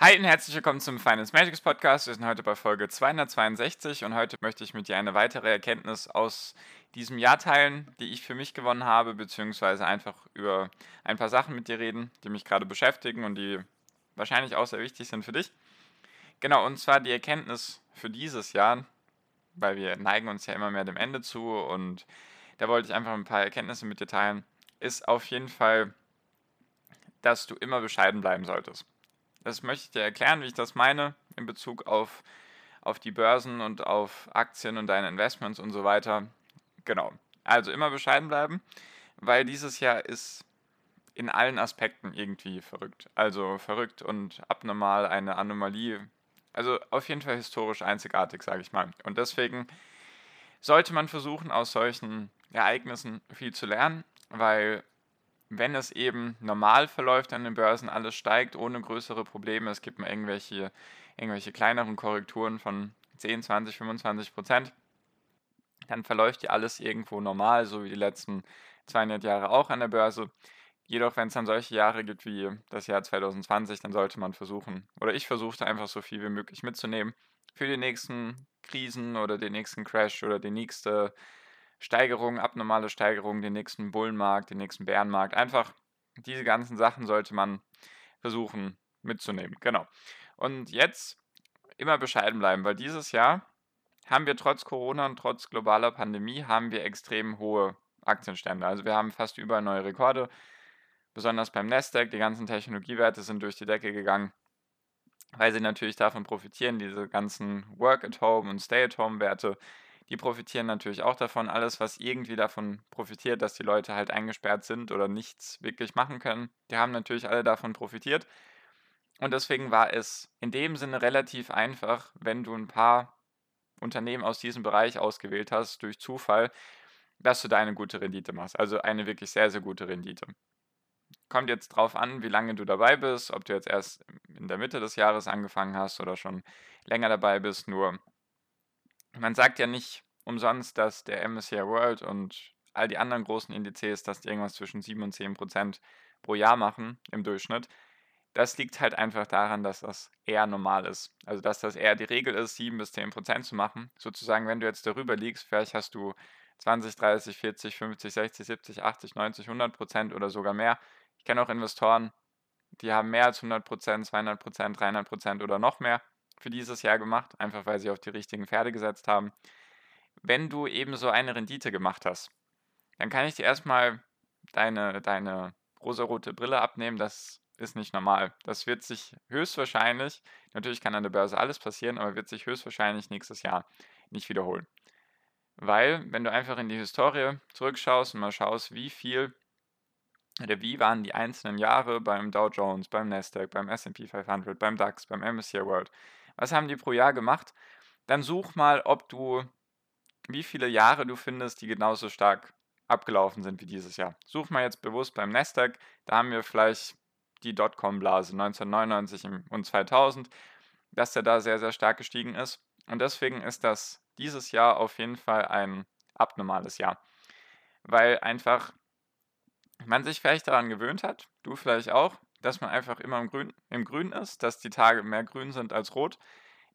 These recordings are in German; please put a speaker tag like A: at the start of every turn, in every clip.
A: Hi und herzlich willkommen zum Finance Magics Podcast. Wir sind heute bei Folge 262 und heute möchte ich mit dir eine weitere Erkenntnis aus diesem Jahr teilen, die ich für mich gewonnen habe, beziehungsweise einfach über ein paar Sachen mit dir reden, die mich gerade beschäftigen und die wahrscheinlich auch sehr wichtig sind für dich. Genau, und zwar die Erkenntnis für dieses Jahr, weil wir neigen uns ja immer mehr dem Ende zu und da wollte ich einfach ein paar Erkenntnisse mit dir teilen, ist auf jeden Fall, dass du immer bescheiden bleiben solltest. Das möchte ich dir erklären, wie ich das meine in Bezug auf, auf die Börsen und auf Aktien und deine Investments und so weiter. Genau. Also immer bescheiden bleiben, weil dieses Jahr ist in allen Aspekten irgendwie verrückt. Also verrückt und abnormal, eine Anomalie. Also auf jeden Fall historisch einzigartig, sage ich mal. Und deswegen sollte man versuchen, aus solchen Ereignissen viel zu lernen, weil wenn es eben normal verläuft an den Börsen, alles steigt ohne größere Probleme, es gibt mal irgendwelche, irgendwelche kleineren Korrekturen von 10, 20, 25 Prozent, dann verläuft ja alles irgendwo normal, so wie die letzten 200 Jahre auch an der Börse. Jedoch, wenn es dann solche Jahre gibt wie das Jahr 2020, dann sollte man versuchen, oder ich versuchte einfach so viel wie möglich mitzunehmen für die nächsten Krisen oder den nächsten Crash oder die nächste Steigerungen, abnormale Steigerungen, den nächsten Bullenmarkt, den nächsten Bärenmarkt. Einfach diese ganzen Sachen sollte man versuchen mitzunehmen. Genau. Und jetzt immer bescheiden bleiben, weil dieses Jahr haben wir trotz Corona und trotz globaler Pandemie haben wir extrem hohe Aktienstände. Also wir haben fast überall neue Rekorde, besonders beim Nasdaq. Die ganzen Technologiewerte sind durch die Decke gegangen, weil sie natürlich davon profitieren, diese ganzen Work-at-Home und Stay-at-Home-Werte die profitieren natürlich auch davon. Alles, was irgendwie davon profitiert, dass die Leute halt eingesperrt sind oder nichts wirklich machen können, die haben natürlich alle davon profitiert. Und deswegen war es in dem Sinne relativ einfach, wenn du ein paar Unternehmen aus diesem Bereich ausgewählt hast, durch Zufall, dass du da eine gute Rendite machst. Also eine wirklich sehr, sehr gute Rendite. Kommt jetzt drauf an, wie lange du dabei bist, ob du jetzt erst in der Mitte des Jahres angefangen hast oder schon länger dabei bist. Nur man sagt ja nicht umsonst, dass der MSCI World und all die anderen großen Indizes, dass die irgendwas zwischen 7 und 10 Prozent pro Jahr machen im Durchschnitt. Das liegt halt einfach daran, dass das eher normal ist. Also, dass das eher die Regel ist, 7 bis 10 Prozent zu machen. Sozusagen, wenn du jetzt darüber liegst, vielleicht hast du 20, 30, 40, 50, 60, 70, 80, 90, 100 Prozent oder sogar mehr. Ich kenne auch Investoren, die haben mehr als 100 Prozent, 200 Prozent, 300 Prozent oder noch mehr für dieses Jahr gemacht, einfach weil sie auf die richtigen Pferde gesetzt haben. Wenn du eben so eine Rendite gemacht hast, dann kann ich dir erstmal deine, deine rosarote Brille abnehmen. Das ist nicht normal. Das wird sich höchstwahrscheinlich, natürlich kann an der Börse alles passieren, aber wird sich höchstwahrscheinlich nächstes Jahr nicht wiederholen. Weil, wenn du einfach in die Historie zurückschaust und mal schaust, wie viel oder wie waren die einzelnen Jahre beim Dow Jones, beim Nasdaq, beim SP 500, beim DAX, beim MSCI World, was haben die pro Jahr gemacht? Dann such mal, ob du, wie viele Jahre du findest, die genauso stark abgelaufen sind wie dieses Jahr. Such mal jetzt bewusst beim Nasdaq, da haben wir vielleicht die Dotcom-Blase 1999 und 2000, dass der da sehr, sehr stark gestiegen ist. Und deswegen ist das dieses Jahr auf jeden Fall ein abnormales Jahr. Weil einfach man sich vielleicht daran gewöhnt hat, du vielleicht auch, dass man einfach immer im Grün, im Grün ist, dass die Tage mehr grün sind als rot,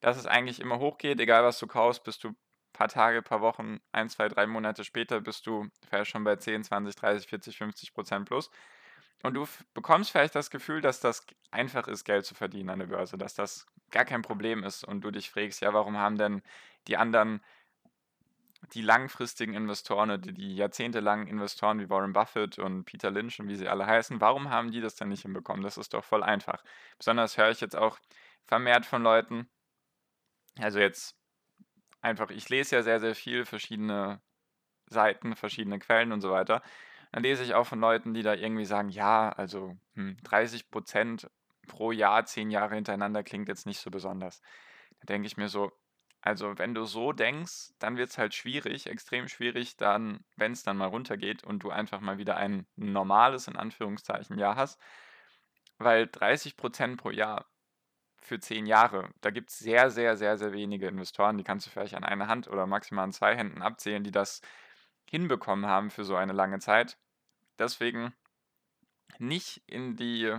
A: dass es eigentlich immer hochgeht, egal was du kaufst, bist du ein paar Tage, paar Wochen, ein, zwei, drei Monate später bist du vielleicht schon bei 10, 20, 30, 40, 50 Prozent plus. Und du bekommst vielleicht das Gefühl, dass das einfach ist, Geld zu verdienen an der Börse, dass das gar kein Problem ist und du dich fragst, ja, warum haben denn die anderen die langfristigen Investoren, die, die jahrzehntelangen Investoren wie Warren Buffett und Peter Lynch und wie sie alle heißen, warum haben die das denn nicht hinbekommen? Das ist doch voll einfach. Besonders höre ich jetzt auch vermehrt von Leuten, also jetzt einfach, ich lese ja sehr, sehr viel verschiedene Seiten, verschiedene Quellen und so weiter. Dann lese ich auch von Leuten, die da irgendwie sagen, ja, also hm, 30 Prozent pro Jahr zehn Jahre hintereinander klingt jetzt nicht so besonders. Da denke ich mir so, also wenn du so denkst, dann wird es halt schwierig, extrem schwierig, dann, wenn es dann mal runtergeht und du einfach mal wieder ein normales, in Anführungszeichen, Jahr hast. Weil 30% pro Jahr für zehn Jahre, da gibt es sehr, sehr, sehr, sehr wenige Investoren, die kannst du vielleicht an einer Hand oder maximal an zwei Händen abzählen, die das hinbekommen haben für so eine lange Zeit. Deswegen nicht in die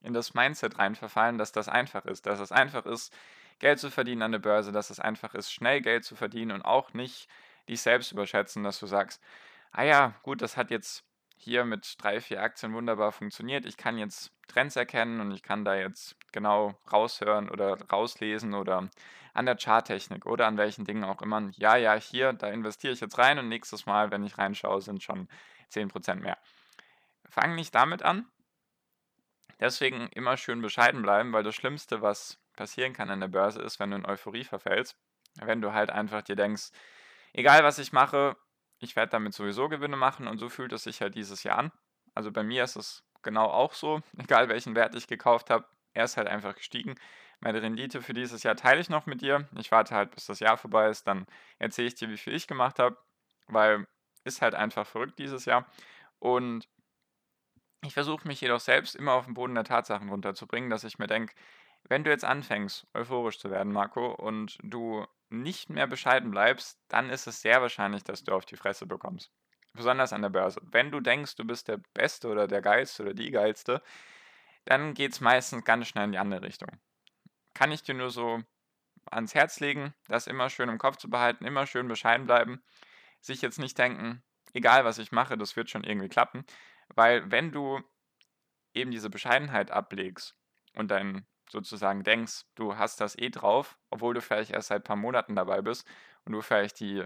A: in das Mindset reinverfallen, dass das einfach ist, dass es einfach ist, Geld zu verdienen an der Börse, dass es einfach ist, schnell Geld zu verdienen und auch nicht dich selbst überschätzen, dass du sagst, ah ja, gut, das hat jetzt hier mit drei, vier Aktien wunderbar funktioniert. Ich kann jetzt Trends erkennen und ich kann da jetzt genau raushören oder rauslesen oder an der Charttechnik oder an welchen Dingen auch immer. Ja, ja, hier, da investiere ich jetzt rein und nächstes Mal, wenn ich reinschaue, sind schon 10% mehr. Fang nicht damit an. Deswegen immer schön bescheiden bleiben, weil das Schlimmste, was passieren kann an der Börse, ist, wenn du in Euphorie verfällst. Wenn du halt einfach dir denkst, egal was ich mache, ich werde damit sowieso Gewinne machen und so fühlt es sich halt dieses Jahr an. Also bei mir ist es genau auch so, egal welchen Wert ich gekauft habe, er ist halt einfach gestiegen. Meine Rendite für dieses Jahr teile ich noch mit dir. Ich warte halt, bis das Jahr vorbei ist, dann erzähle ich dir, wie viel ich gemacht habe, weil ist halt einfach verrückt dieses Jahr. Und ich versuche mich jedoch selbst immer auf den Boden der Tatsachen runterzubringen, dass ich mir denke, wenn du jetzt anfängst, euphorisch zu werden, Marco, und du nicht mehr bescheiden bleibst, dann ist es sehr wahrscheinlich, dass du auf die Fresse bekommst. Besonders an der Börse. Wenn du denkst, du bist der Beste oder der Geilste oder die Geilste, dann geht es meistens ganz schnell in die andere Richtung. Kann ich dir nur so ans Herz legen, das immer schön im Kopf zu behalten, immer schön bescheiden bleiben, sich jetzt nicht denken, egal was ich mache, das wird schon irgendwie klappen, weil wenn du eben diese Bescheidenheit ablegst und dein sozusagen denkst, du hast das eh drauf, obwohl du vielleicht erst seit ein paar Monaten dabei bist und du vielleicht die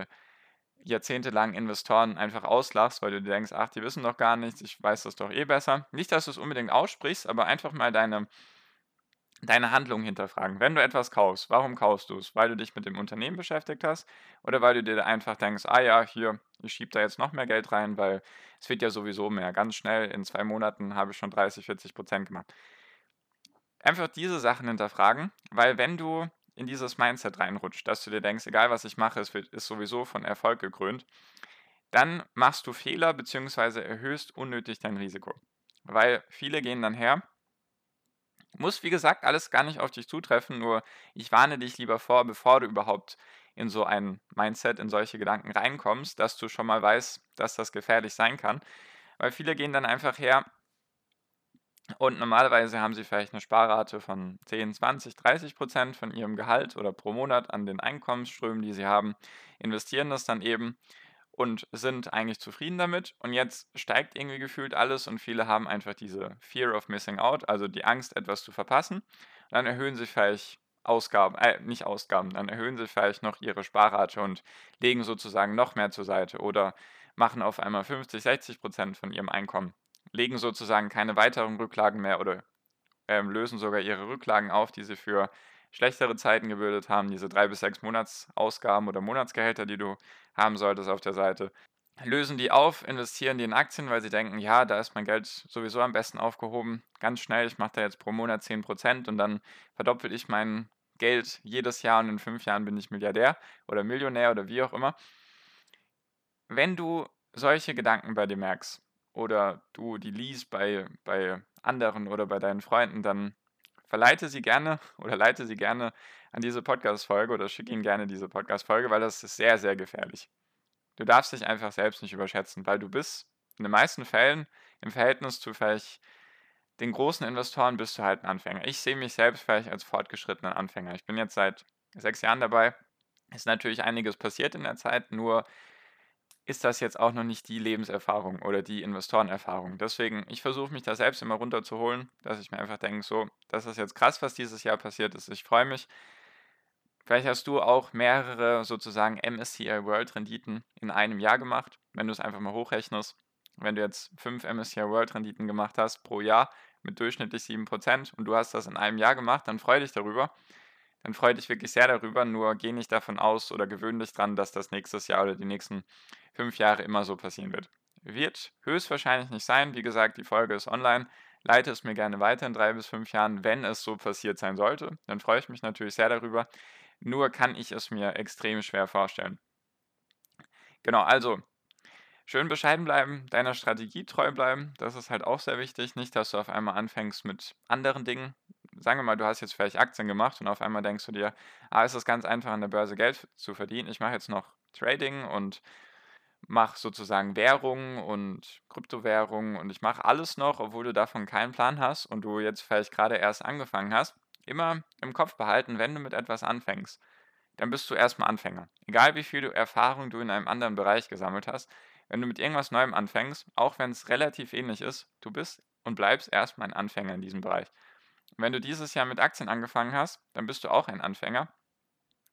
A: jahrzehntelangen Investoren einfach auslachst, weil du dir denkst, ach, die wissen doch gar nichts, ich weiß das doch eh besser. Nicht, dass du es unbedingt aussprichst, aber einfach mal deine, deine Handlung hinterfragen. Wenn du etwas kaufst, warum kaufst du es? Weil du dich mit dem Unternehmen beschäftigt hast oder weil du dir einfach denkst, ah ja, hier, ich schiebe da jetzt noch mehr Geld rein, weil es wird ja sowieso mehr. Ganz schnell, in zwei Monaten habe ich schon 30, 40 Prozent gemacht einfach diese Sachen hinterfragen, weil wenn du in dieses Mindset reinrutscht, dass du dir denkst, egal was ich mache, es ist sowieso von Erfolg gekrönt, dann machst du Fehler bzw. erhöhst unnötig dein Risiko. Weil viele gehen dann her, muss wie gesagt alles gar nicht auf dich zutreffen, nur ich warne dich lieber vor, bevor du überhaupt in so ein Mindset, in solche Gedanken reinkommst, dass du schon mal weißt, dass das gefährlich sein kann. Weil viele gehen dann einfach her, und normalerweise haben sie vielleicht eine Sparrate von 10, 20, 30 Prozent von ihrem Gehalt oder pro Monat an den Einkommensströmen, die sie haben, investieren das dann eben und sind eigentlich zufrieden damit. Und jetzt steigt irgendwie gefühlt alles und viele haben einfach diese Fear of Missing Out, also die Angst, etwas zu verpassen. Und dann erhöhen sie vielleicht Ausgaben, äh, nicht Ausgaben, dann erhöhen sie vielleicht noch ihre Sparrate und legen sozusagen noch mehr zur Seite oder machen auf einmal 50, 60 Prozent von ihrem Einkommen legen sozusagen keine weiteren Rücklagen mehr oder ähm, lösen sogar ihre Rücklagen auf, die sie für schlechtere Zeiten gebildet haben, diese drei bis sechs Monatsausgaben oder Monatsgehälter, die du haben solltest auf der Seite, lösen die auf, investieren die in Aktien, weil sie denken, ja, da ist mein Geld sowieso am besten aufgehoben, ganz schnell, ich mache da jetzt pro Monat 10% und dann verdoppel ich mein Geld jedes Jahr und in fünf Jahren bin ich Milliardär oder Millionär oder wie auch immer. Wenn du solche Gedanken bei dir merkst, oder du die liest bei, bei anderen oder bei deinen Freunden, dann verleite sie gerne oder leite sie gerne an diese Podcast-Folge oder schicke ihnen gerne diese Podcast-Folge, weil das ist sehr, sehr gefährlich. Du darfst dich einfach selbst nicht überschätzen, weil du bist in den meisten Fällen im Verhältnis zu vielleicht den großen Investoren bist du halt ein Anfänger. Ich sehe mich selbst vielleicht als fortgeschrittenen Anfänger. Ich bin jetzt seit sechs Jahren dabei. Ist natürlich einiges passiert in der Zeit, nur ist das jetzt auch noch nicht die Lebenserfahrung oder die Investorenerfahrung. Deswegen, ich versuche mich da selbst immer runterzuholen, dass ich mir einfach denke, so, das ist jetzt krass, was dieses Jahr passiert ist. Ich freue mich. Vielleicht hast du auch mehrere sozusagen MSCI World Renditen in einem Jahr gemacht, wenn du es einfach mal hochrechnest. Wenn du jetzt fünf MSCI World Renditen gemacht hast pro Jahr mit durchschnittlich 7% und du hast das in einem Jahr gemacht, dann freue dich darüber dann freue dich wirklich sehr darüber. Nur geh nicht davon aus oder gewöhn dich dran, dass das nächstes Jahr oder die nächsten fünf Jahre immer so passieren wird. Wird höchstwahrscheinlich nicht sein. Wie gesagt, die Folge ist online. Leite es mir gerne weiter in drei bis fünf Jahren, wenn es so passiert sein sollte. Dann freue ich mich natürlich sehr darüber. Nur kann ich es mir extrem schwer vorstellen. Genau, also schön bescheiden bleiben, deiner Strategie treu bleiben. Das ist halt auch sehr wichtig. Nicht, dass du auf einmal anfängst mit anderen Dingen. Sagen wir mal, du hast jetzt vielleicht Aktien gemacht und auf einmal denkst du dir, ah, es ist ganz einfach an der Börse Geld zu verdienen. Ich mache jetzt noch Trading und mache sozusagen Währungen und Kryptowährungen und ich mache alles noch, obwohl du davon keinen Plan hast und du jetzt vielleicht gerade erst angefangen hast. Immer im Kopf behalten, wenn du mit etwas anfängst, dann bist du erstmal Anfänger. Egal wie viel Erfahrung du in einem anderen Bereich gesammelt hast, wenn du mit irgendwas Neuem anfängst, auch wenn es relativ ähnlich ist, du bist und bleibst erstmal ein Anfänger in diesem Bereich. Wenn du dieses Jahr mit Aktien angefangen hast, dann bist du auch ein Anfänger,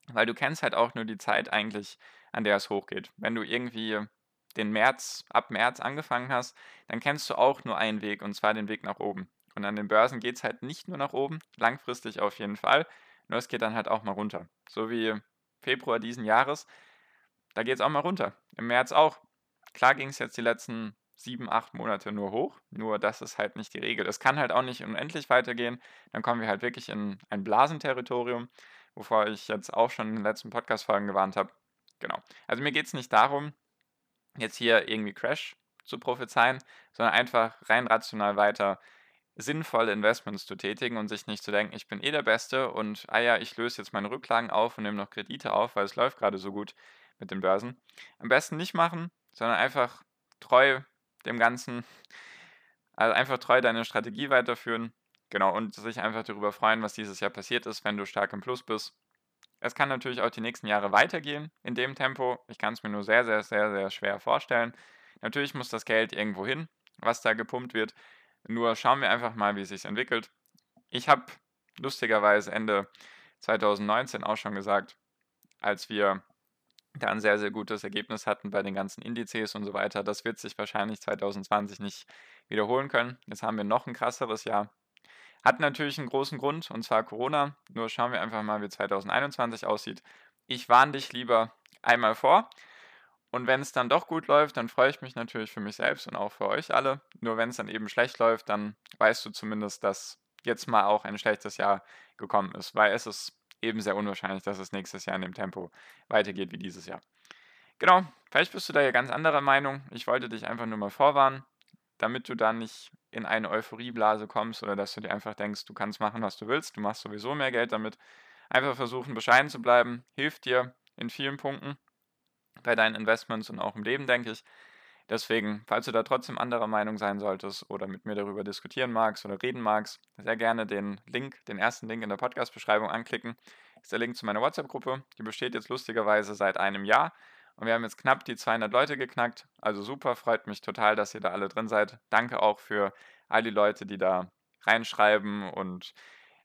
A: weil du kennst halt auch nur die Zeit eigentlich, an der es hochgeht. Wenn du irgendwie den März, ab März angefangen hast, dann kennst du auch nur einen Weg, und zwar den Weg nach oben. Und an den Börsen geht es halt nicht nur nach oben, langfristig auf jeden Fall, nur es geht dann halt auch mal runter. So wie Februar diesen Jahres, da geht es auch mal runter. Im März auch. Klar ging es jetzt die letzten sieben, acht Monate nur hoch, nur das ist halt nicht die Regel. Es kann halt auch nicht unendlich weitergehen, dann kommen wir halt wirklich in ein Blasenterritorium, wovor ich jetzt auch schon in den letzten Podcast-Folgen gewarnt habe. Genau. Also mir geht es nicht darum, jetzt hier irgendwie Crash zu prophezeien, sondern einfach rein rational weiter sinnvolle Investments zu tätigen und sich nicht zu denken, ich bin eh der Beste und ah ja, ich löse jetzt meine Rücklagen auf und nehme noch Kredite auf, weil es läuft gerade so gut mit den Börsen. Am besten nicht machen, sondern einfach treu dem Ganzen, also einfach treu deine Strategie weiterführen. Genau, und sich einfach darüber freuen, was dieses Jahr passiert ist, wenn du stark im Plus bist es kann natürlich auch die nächsten Jahre weitergehen in dem Tempo. Ich kann es mir nur sehr, sehr, sehr, sehr schwer vorstellen. Natürlich muss das Geld irgendwo hin, was da gepumpt wird. Nur schauen wir einfach mal, wie es sich entwickelt. Ich habe lustigerweise Ende 2019 auch schon gesagt, als wir da ein sehr, sehr gutes Ergebnis hatten bei den ganzen Indizes und so weiter. Das wird sich wahrscheinlich 2020 nicht wiederholen können. Jetzt haben wir noch ein krasseres Jahr. Hat natürlich einen großen Grund, und zwar Corona. Nur schauen wir einfach mal, wie 2021 aussieht. Ich warne dich lieber einmal vor. Und wenn es dann doch gut läuft, dann freue ich mich natürlich für mich selbst und auch für euch alle. Nur wenn es dann eben schlecht läuft, dann weißt du zumindest, dass jetzt mal auch ein schlechtes Jahr gekommen ist, weil es ist eben sehr unwahrscheinlich, dass es nächstes Jahr in dem Tempo weitergeht wie dieses Jahr. Genau, vielleicht bist du da ja ganz anderer Meinung. Ich wollte dich einfach nur mal vorwarnen, damit du dann nicht in eine Euphorieblase kommst oder dass du dir einfach denkst, du kannst machen, was du willst, du machst sowieso mehr Geld damit. Einfach versuchen, bescheiden zu bleiben, hilft dir in vielen Punkten bei deinen Investments und auch im Leben, denke ich. Deswegen, falls du da trotzdem anderer Meinung sein solltest oder mit mir darüber diskutieren magst oder reden magst, sehr gerne den Link, den ersten Link in der Podcast-Beschreibung anklicken. Ist der Link zu meiner WhatsApp-Gruppe. Die besteht jetzt lustigerweise seit einem Jahr. Und wir haben jetzt knapp die 200 Leute geknackt. Also super, freut mich total, dass ihr da alle drin seid. Danke auch für all die Leute, die da reinschreiben und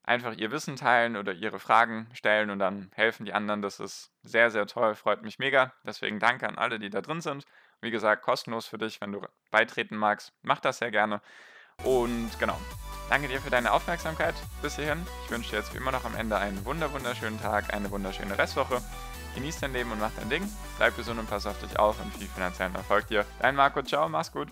A: einfach ihr Wissen teilen oder ihre Fragen stellen und dann helfen die anderen. Das ist sehr, sehr toll, freut mich mega. Deswegen danke an alle, die da drin sind. Wie gesagt, kostenlos für dich, wenn du beitreten magst. Mach das sehr gerne. Und genau, danke dir für deine Aufmerksamkeit bis hierhin. Ich wünsche dir jetzt wie immer noch am Ende einen wunder wunderschönen Tag, eine wunderschöne Restwoche. Genieß dein Leben und mach dein Ding. Bleib gesund und pass auf dich auf und viel finanziellen Erfolg dir. Dein Marco, ciao, mach's gut.